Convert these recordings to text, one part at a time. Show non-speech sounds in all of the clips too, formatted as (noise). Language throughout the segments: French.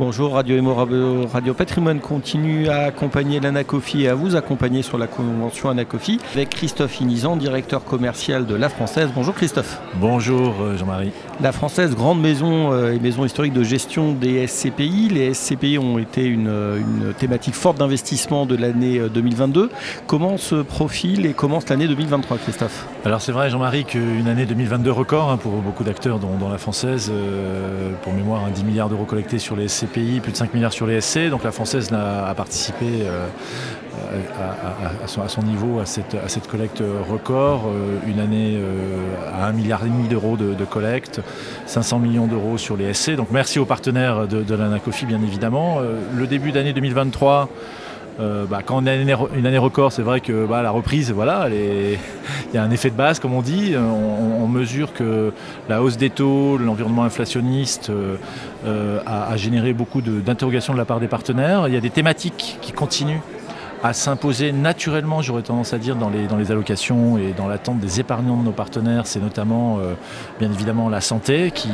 Bonjour, Radio Emo, Radio Patrimoine continue à accompagner l'Anacofi et à vous accompagner sur la convention Anacofi avec Christophe Inizan, directeur commercial de La Française. Bonjour Christophe. Bonjour euh, Jean-Marie. La Française, grande maison euh, et maison historique de gestion des SCPI. Les SCPI ont été une, une thématique forte d'investissement de l'année 2022. Euh, comment se profile et commence l'année 2023 Christophe? Alors c'est vrai Jean-Marie qu'une année 2022 record hein, pour beaucoup d'acteurs dont, La Française, pour mémoire 10 milliards d'euros collectés sur les SCPI pays, plus de 5 milliards sur les SC. Donc la française a, participé euh, à, son, niveau à cette, collecte record. Euh, une année euh, à 1 milliard d'euros de, collecte, 500 millions d'euros sur les SC. Donc merci aux partenaires de, de l'ANACOFI bien évidemment. le début d'année 2023 euh, bah, quand on a une année, record, c'est vrai que bah, la reprise, voilà, il y a un effet de base, comme on dit. On, mesure que la hausse des taux, l'environnement inflationniste euh, euh, a, généré beaucoup d'interrogations de, la part des partenaires. Il y a des thématiques qui continuent à s'imposer naturellement, j'aurais tendance à dire, dans les, dans les allocations et dans l'attente des épargnants de nos partenaires. C'est notamment, bien évidemment, la santé qui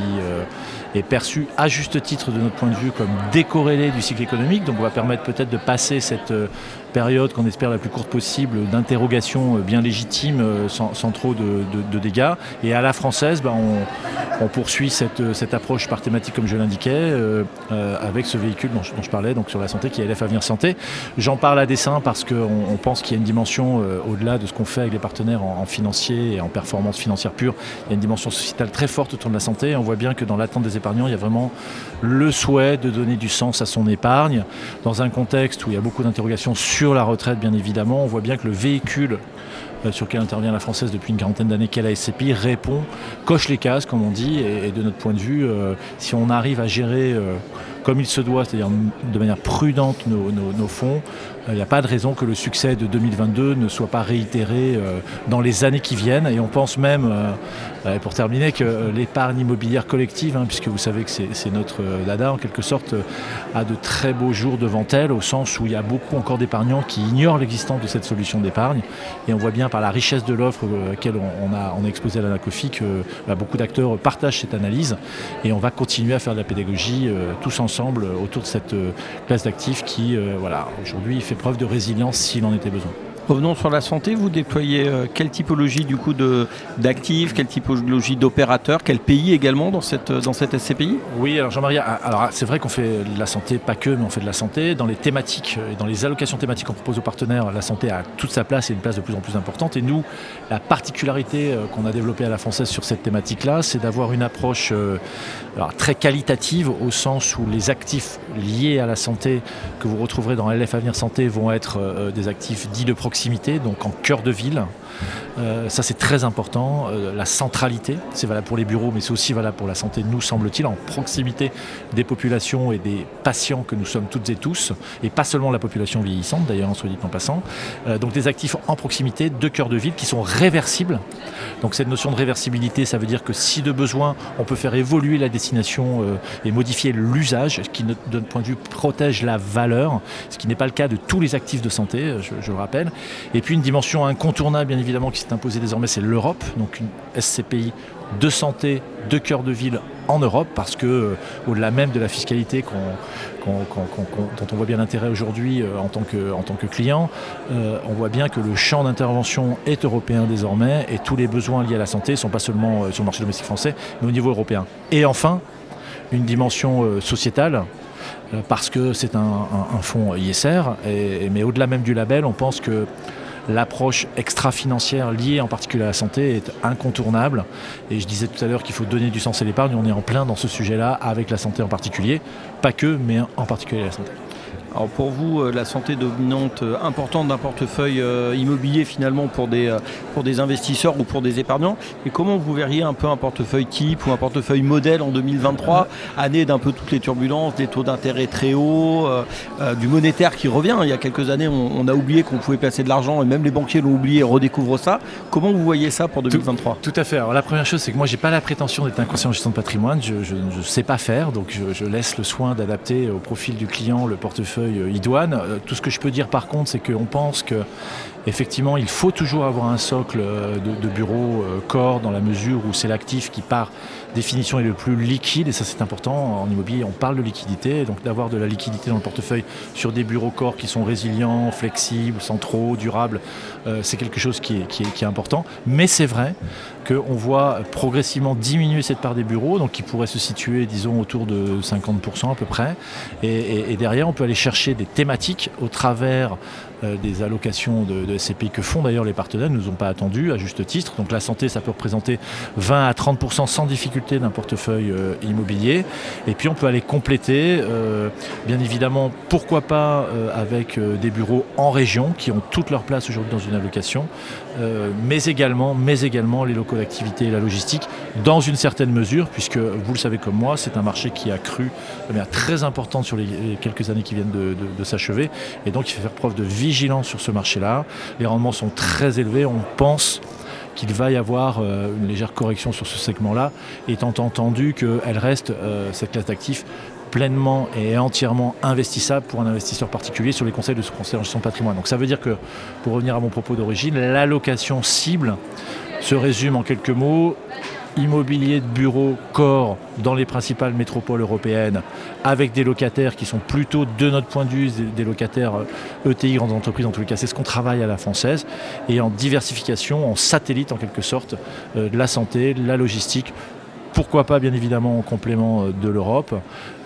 est perçue à juste titre de notre point de vue comme décorrélée du cycle économique. Donc on va permettre peut-être de passer cette euh, période qu'on espère la plus courte possible d'interrogation euh, bien légitime euh, sans, trop de, dégâts. Et à la française, bah, on, poursuit cette, approche par thématique comme je l'indiquais avec ce véhicule dont, je parlais, donc sur la santé qui est LF Avenir Santé. J'en parle à dessein parce qu'on pense qu'il y a une dimension au-delà de ce qu'on fait avec les partenaires en, en, financier et en performance financière pure. Il y a une dimension sociétale très forte autour de la santé. on voit bien que dans l'attente des il y a vraiment le souhait de donner du sens à son épargne. Dans un contexte où il y a beaucoup d'interrogations sur la retraite, bien évidemment, on voit bien que le véhicule euh, sur lequel intervient la française depuis une quarantaine d'années, qu'elle a SCPI, répond, coche les cases, comme on dit, et, de notre point de vue, euh, si on arrive à gérer euh, comme il se doit, c'est-à-dire de manière prudente nos, fonds, il n'y a pas de raison que le succès de 2022 ne soit pas réitéré dans les années qui viennent. Et on pense même, pour terminer, que l'épargne immobilière collective, hein, puisque vous savez que c'est notre dada en quelque sorte, a de très beaux jours devant elle, au sens où il y a beaucoup encore d'épargnants qui ignorent l'existence de cette solution d'épargne. Et on voit bien par la richesse de l'offre euh, à laquelle on, a, exposé à l'ANACOFI que bah, beaucoup d'acteurs partagent cette analyse et on va continuer à faire de la pédagogie euh, tous ensemble autour de cette euh, classe d'actifs qui voilà, aujourd'hui fait preuve de résilience s'il en était besoin. Revenons sur la santé, vous déployez euh, quelle typologie du coup d'actifs, quelle typologie d'opérateurs, quel pays également dans cette, dans cette SCPI Oui, alors Jean-Marie, ah, alors c'est vrai qu'on fait de la santé, pas que, mais on fait de la santé. Dans les thématiques et dans les allocations thématiques qu'on propose aux partenaires, la santé a toute sa place et une place de plus en plus importante. Et nous, la particularité euh, qu'on a développée à la française sur cette thématique-là, c'est d'avoir une approche euh, très qualitative au sens où les actifs liés à la santé que vous retrouverez dans LF Avenir Santé vont être des actifs dits de proximité donc en cœur de ville. Euh, ça c'est très important. Euh, la centralité, c'est valable pour les bureaux, mais c'est aussi valable pour la santé, nous semble-t-il, en proximité des populations et des patients que nous sommes toutes et tous, et pas seulement la population vieillissante d'ailleurs, en soit dit en passant. Euh, donc des actifs en proximité de cœur de ville qui sont réversibles. Donc cette notion de réversibilité, ça veut dire que si de besoin, on peut faire évoluer la destination et modifier l'usage, ce qui de notre point de vue protège la valeur, ce qui n'est pas le cas de tous les actifs de santé, je, je le rappelle. Et puis une dimension incontournable, bien évidemment, qui s'est imposée désormais, c'est l'Europe, donc une SCPI de santé, de cœur de ville en Europe, parce que euh, au-delà même de la fiscalité dont on voit bien l'intérêt aujourd'hui euh, en, tant que, en tant que client, euh, on voit bien que le champ d'intervention est européen désormais et tous les besoins liés à la santé ne sont pas seulement sur le marché domestique français, mais au niveau européen. Et enfin, une dimension sociétale, parce que c'est un, fonds ISR, mais au-delà même du label, on pense que l'approche extra-financière liée en particulier à la santé est incontournable. Et je disais tout à l'heure qu'il faut donner du sens à l'épargne. On est en plein dans ce sujet-là avec la santé en particulier. Pas que, mais en particulier la santé. Alors pour vous, euh, la santé dominante euh, importante d'un portefeuille euh, immobilier finalement pour des, pour des investisseurs ou pour des épargnants. Et comment vous verriez un peu un portefeuille type ou un portefeuille modèle en 2023, année d'un peu toutes les turbulences, des taux d'intérêt très hauts, du monétaire qui revient. Il y a quelques années, on, a oublié qu'on pouvait placer de l'argent et même les banquiers l'ont oublié et redécouvrent ça. Comment vous voyez ça pour 2023 tout, à fait. Alors la première chose, c'est que moi, j'ai pas la prétention d'être un conseiller en gestion de patrimoine. Je ne sais pas faire, donc je, je laisse le soin d'adapter au profil du client le portefeuille portefeuille idoine. Tout ce que je peux dire par contre, c'est qu'on pense que effectivement, il faut toujours avoir un socle de, de bureau corps dans la mesure où c'est l'actif qui par définition est le plus liquide et ça c'est important. En immobilier, on parle de liquidité, donc d'avoir de la liquidité dans le portefeuille sur des bureaux corps qui sont résilients, flexibles, centraux, durables, c'est quelque chose qui est important. Mais c'est vrai qu'on voit progressivement diminuer cette part des bureaux, donc qui pourrait se situer, disons, autour de 50% à peu près. Et, derrière, on peut aller chercher des thématiques au travers euh, des allocations de, SCPI que font d'ailleurs les partenaires, nous ont pas attendu à juste titre. Donc la santé, ça peut représenter 20 à 30% sans difficulté d'un portefeuille euh, immobilier. Et puis on peut aller compléter, euh, bien évidemment, pourquoi pas avec des bureaux en région qui ont toute leur place aujourd'hui dans une allocation, mais également, mais également les locaux l'activité et la logistique dans une certaine mesure, puisque vous le savez comme moi, c'est un marché qui a cru de manière très importante sur les quelques années qui viennent de, s'achever. Et donc il faut faire preuve de vigilance sur ce marché-là. Les rendements sont très élevés. On pense qu'il va y avoir euh, une légère correction sur ce segment-là, étant entendu qu'elle reste, euh, cette classe d'actifs, pleinement et entièrement investissable pour un investisseur particulier sur les conseils de ce conseil en gestion patrimoine. Donc ça veut dire que, pour revenir à mon propos d'origine, l'allocation cible se résume en quelques mots. Immobilier de bureau corps dans les principales métropoles européennes avec des locataires qui sont plutôt de notre point de vue des locataires ETI euh, grandes entreprises en tous les cas. C'est ce qu'on travaille à la française. Et en diversification en satellite en quelque sorte euh, de la santé la logistique pourquoi pas bien évidemment en complément euh, de l'Europe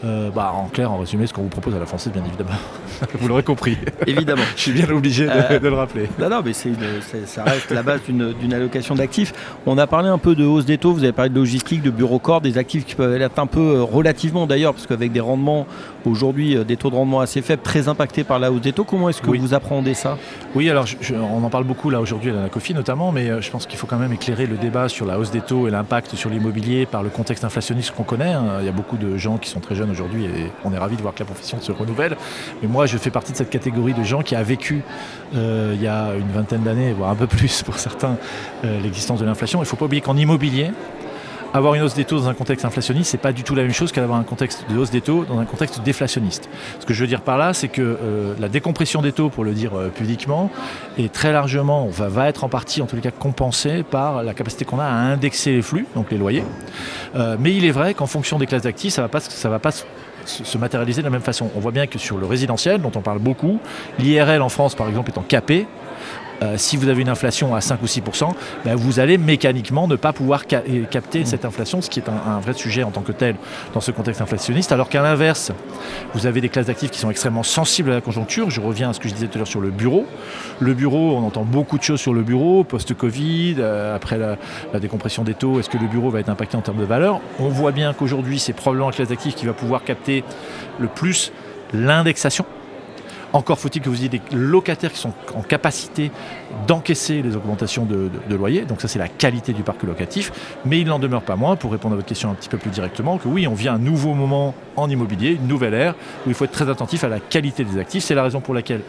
euh, bah, En clair, en résumé, ce qu'on vous propose à la française, bien évidemment. (laughs) vous l'aurez compris. Évidemment. (laughs) Je suis bien obligé euh, de, le rappeler. Non, non, mais ça reste la base d'une allocation d'actifs. On a parlé un peu de hausse des taux, vous avez parlé de logistique, de bureau corps, des actifs qui peuvent être un peu relativement d'ailleurs, parce qu'avec des rendements aujourd'hui, des taux de rendement assez faibles, très impactés par la hausse des taux, comment est-ce que vous appréhendez ça? Oui, alors on en parle beaucoup là aujourd'hui à la COFI notamment, mais je pense qu'il faut quand même éclairer le débat sur la hausse des taux et l'impact sur l'immobilier par le contexte inflationniste qu'on connaît. Hein. Il y a beaucoup de gens qui sont très jeunes aujourd'hui et on est ravis de voir que la profession se renouvelle. Mais moi, je fais partie de cette catégorie de gens qui a vécu euh, il y a une vingtaine d'années, voire un peu plus pour certains, euh, l'existence de l'inflation. Il ne faut pas oublier qu'en immobilier, avoir une hausse des taux dans un contexte inflationniste, c'est pas du tout la même chose qu'avoir un contexte de hausse des taux dans un contexte déflationniste. Ce que je veux dire par là, c'est que euh, la décompression des taux, pour le dire euh, publiquement, est très largement, va, être en partie, en tous les cas, compensée par la capacité qu'on a à indexer les flux, donc les loyers. Euh, mais il est vrai qu'en fonction des classes d'actifs, ça va pas, va pas se matérialiser de la même façon. On voit bien que sur le résidentiel, dont on parle beaucoup, l'IRL en France, par exemple, étant capé, euh, si vous avez une inflation à 5 ou 6% ben, vous allez mécaniquement ne pas pouvoir capter cette inflation, ce qui est un, vrai sujet en tant que tel dans ce contexte inflationniste. Alors qu'à l'inverse, vous avez des classes d'actifs qui sont extrêmement sensibles à la conjoncture. Je reviens à ce que je disais tout à l'heure sur le bureau. Le bureau, on entend beaucoup de choses sur le bureau, post-Covid, euh, après la, décompression des taux, est-ce que le bureau va être impacté en termes de valeur? On voit bien qu'aujourd'hui, c'est probablement la classe d'actifs qui va pouvoir capter le plus l'indexation encore faut-il que vous ayez des locataires qui sont en capacité d'encaisser les augmentations de, loyer. Donc ça, c'est la qualité du parc locatif. Mais il n'en demeure pas moins, pour répondre à votre question un petit peu plus directement, que oui, on vit un nouveau moment en immobilier, une nouvelle ère, où il faut être très attentif à la qualité des actifs. C'est la raison pour laquelle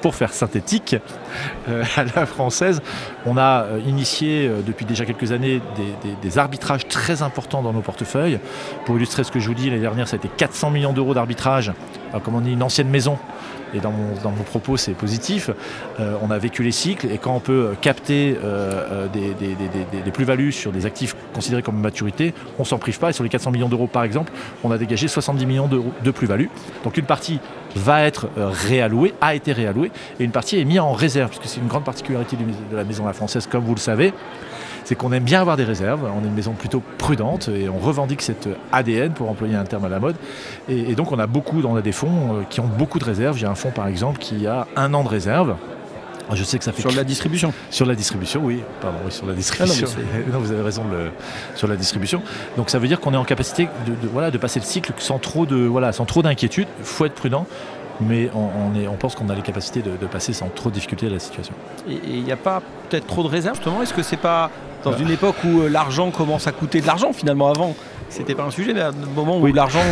pour faire synthétique, euh, à la française, on a euh, initié euh, depuis déjà quelques années des, arbitrages très importants dans nos portefeuilles. Pour illustrer ce que je vous dis, l'année dernière, ça a été 400 millions d'euros d'arbitrage. Comme on dit, une ancienne maison et dans mon, dans mon propos c'est positif, on a vécu les cycles et quand on peut capter des, plus-values sur des actifs considérés comme maturité, on s'en prive pas et sur les 400 millions d'euros par exemple, on a dégagé 70 millions d'euros de plus-value. Donc une partie va être réallouée, a été réallouée et une partie est mise en réserve puisque c'est une grande particularité de la maison la française comme vous le savez c'est qu'on aime bien avoir des réserves. On est une maison plutôt prudente et on revendique cet ADN pour employer un terme à la mode. Et, donc on a beaucoup, on des fonds euh, qui ont beaucoup de réserves. Il y a un fonds par exemple qui a un an de réserve. Je sais que ça fait sur la distribution. Sur la distribution, oui. Pardon, oui, sur la distribution. Ah (laughs) non, vous avez raison le... sur la distribution. Donc ça veut dire qu'on est en capacité de, voilà, de passer le cycle sans trop de voilà, sans trop d'inquiétude. Il faut être prudent mais on, est, on pense qu'on a les capacités de, passer sans trop de difficulté à la situation. Et il n'y a pas peut-être trop de réserves justement? Est-ce que c'est pas dans une époque où euh, l'argent commence à coûter de l'argent finalement avant? C'était pas un sujet, mais à un moment où l'argent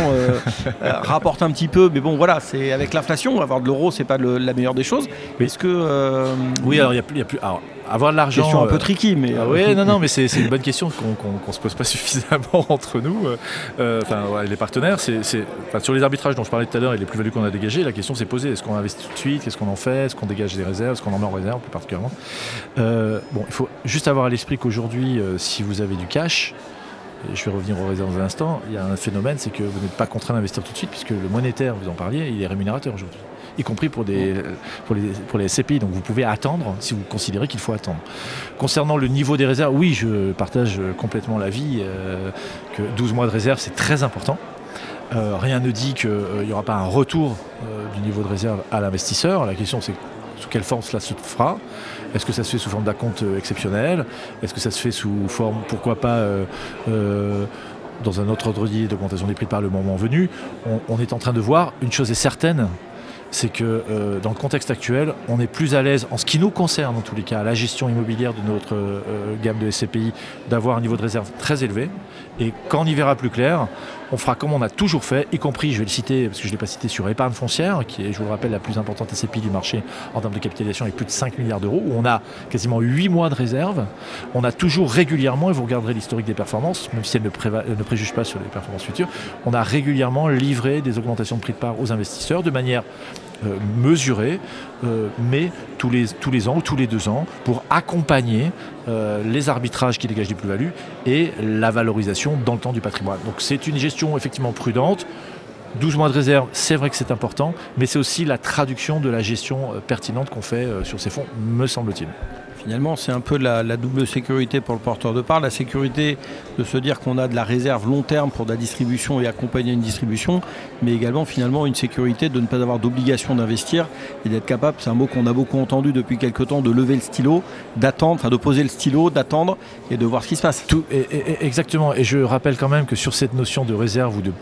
(laughs) rapporte un petit peu, mais bon voilà, c'est avec l'inflation, avoir de l'euro, c'est pas la meilleure des choses. Est-ce que oui, alors il y, a plus, avoir de l'argent. Question un peu tricky, mais. Ah oui, non, non, (laughs) mais c'est une bonne question qu'on ne se pose pas (laughs) suffisamment entre nous. Enfin, les partenaires, c'est sur les arbitrages dont je parlais tout à l'heure et les plus-values qu'on a dégagées, la question s'est posée est-ce qu'on investit tout de suite Qu'est-ce qu'on en fait Est-ce qu'on dégage des réserves Est-ce qu'on en met en réserve plus particulièrement Bon, il faut juste avoir à l'esprit qu'aujourd'hui, si vous avez du cash, je vais revenir aux réserves dans un instant, il y a un phénomène, c'est que vous n'êtes pas contraint d'investir tout de suite, puisque le monétaire, vous en parliez, il est rémunérateur aujourd'hui, y compris pour, les, SCPI. Donc vous pouvez attendre si vous considérez qu'il faut attendre. Concernant le niveau des réserves, oui, je partage complètement l'avis euh, que 12 mois de réserve, c'est très important. Euh, rien ne dit qu'il n'y aura pas un retour euh, du niveau de réserve à l'investisseur. La question, c'est sous quelle forme cela se fera. Est-ce que ça se fait sous forme d'acompte exceptionnel? Est-ce que ça se fait sous forme, pourquoi pas, euh, dans un autre ordre d'idée d'augmentation des prix par le moment venu? On, est en train de voir, une chose est certaine, c'est que dans le contexte actuel, on est plus à l'aise, en ce qui nous concerne en tous les cas, la gestion immobilière de notre gamme de SCPI, d'avoir un niveau de réserve très élevé. Et quand on y verra plus clair, on fera comme on a toujours fait, y compris, je vais le citer, parce que je ne l'ai pas cité, sur épargne foncière, qui est, je vous le rappelle, la plus importante SCPI du marché en termes de capitalisation avec plus de 5 milliards d'euros, où on a quasiment 8 mois de réserve. On a toujours régulièrement, et vous regarderez l'historique des performances, même si elle ne, ne préjuge pas sur les performances futures, on a régulièrement livré des augmentations de prix de part aux investisseurs de manière mesurée, euh, mais tous les, tous les ans ou tous les deux ans, pour accompagner euh, les arbitrages qui dégagent des plus-values et la valorisation dans le temps du patrimoine. Donc c'est une gestion effectivement prudente. 12 mois de réserve, c'est vrai que c'est important, mais c'est aussi la traduction de la gestion pertinente qu'on fait sur ces fonds, me semble-t-il. Finalement, c'est un peu la, double sécurité pour le porteur de part. La sécurité de se dire qu'on a de la réserve long terme pour de la distribution et accompagner une distribution, mais également finalement une sécurité de ne pas avoir d'obligation d'investir et d'être capable, c'est un mot qu'on a beaucoup entendu depuis quelques temps, de lever le stylo, d'attendre, enfin de poser le stylo, d'attendre et de voir ce qui se passe. Tout, exactement. Et je rappelle quand même que sur cette notion de réserve ou de,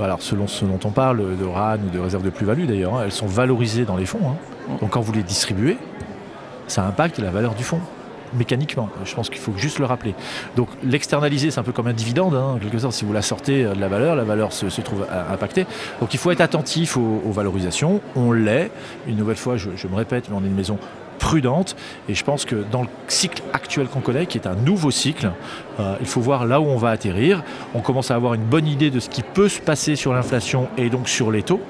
alors selon ce dont on parle, de RAN ou de réserve de plus-value d'ailleurs, hein, elles sont valorisées dans les fonds. Hein. Donc quand vous les distribuez, ça impacte la valeur du fonds mécaniquement. Je pense qu'il faut juste le rappeler. Donc l'externaliser, c'est un peu comme un dividende, hein, en quelque sorte. Si vous la sortez de la valeur, la valeur se, trouve impactée. Donc il faut être attentif aux, valorisations. On l'est. Une nouvelle fois, je, me répète, mais on est une maison prudente. Et je pense que dans le cycle actuel qu'on connaît, qui est un nouveau cycle, euh, il faut voir là où on va atterrir. On commence à avoir une bonne idée de ce qui peut se passer sur l'inflation et donc sur les taux.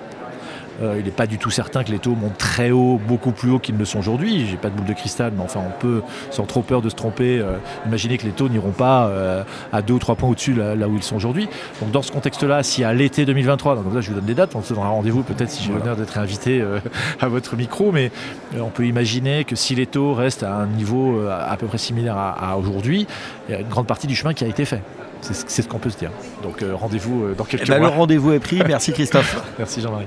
Euh, il n'est pas du tout certain que les taux montent très haut, beaucoup plus haut qu'ils ne le sont aujourd'hui. J'ai pas de boule de cristal, mais enfin, on peut, sans trop peur de se tromper, euh, imaginer que les taux n'iront pas euh, à deux ou trois points au-dessus là, où ils sont aujourd'hui. Donc, dans ce contexte-là, si à l'été 2023, donc là, je vous donne des dates, on se donnera rendez-vous peut-être si j'ai l'honneur d'être invité (laughs) à votre micro, mais on peut imaginer que si les taux restent à un niveau à peu près similaire à, aujourd'hui, il y a une grande partie du chemin qui a été fait. C'est ce qu'on peut se dire. Donc rendez-vous dans quelques eh ben, mois. Le rendez-vous est pris. Merci Christophe. (laughs) Merci Jean-Marie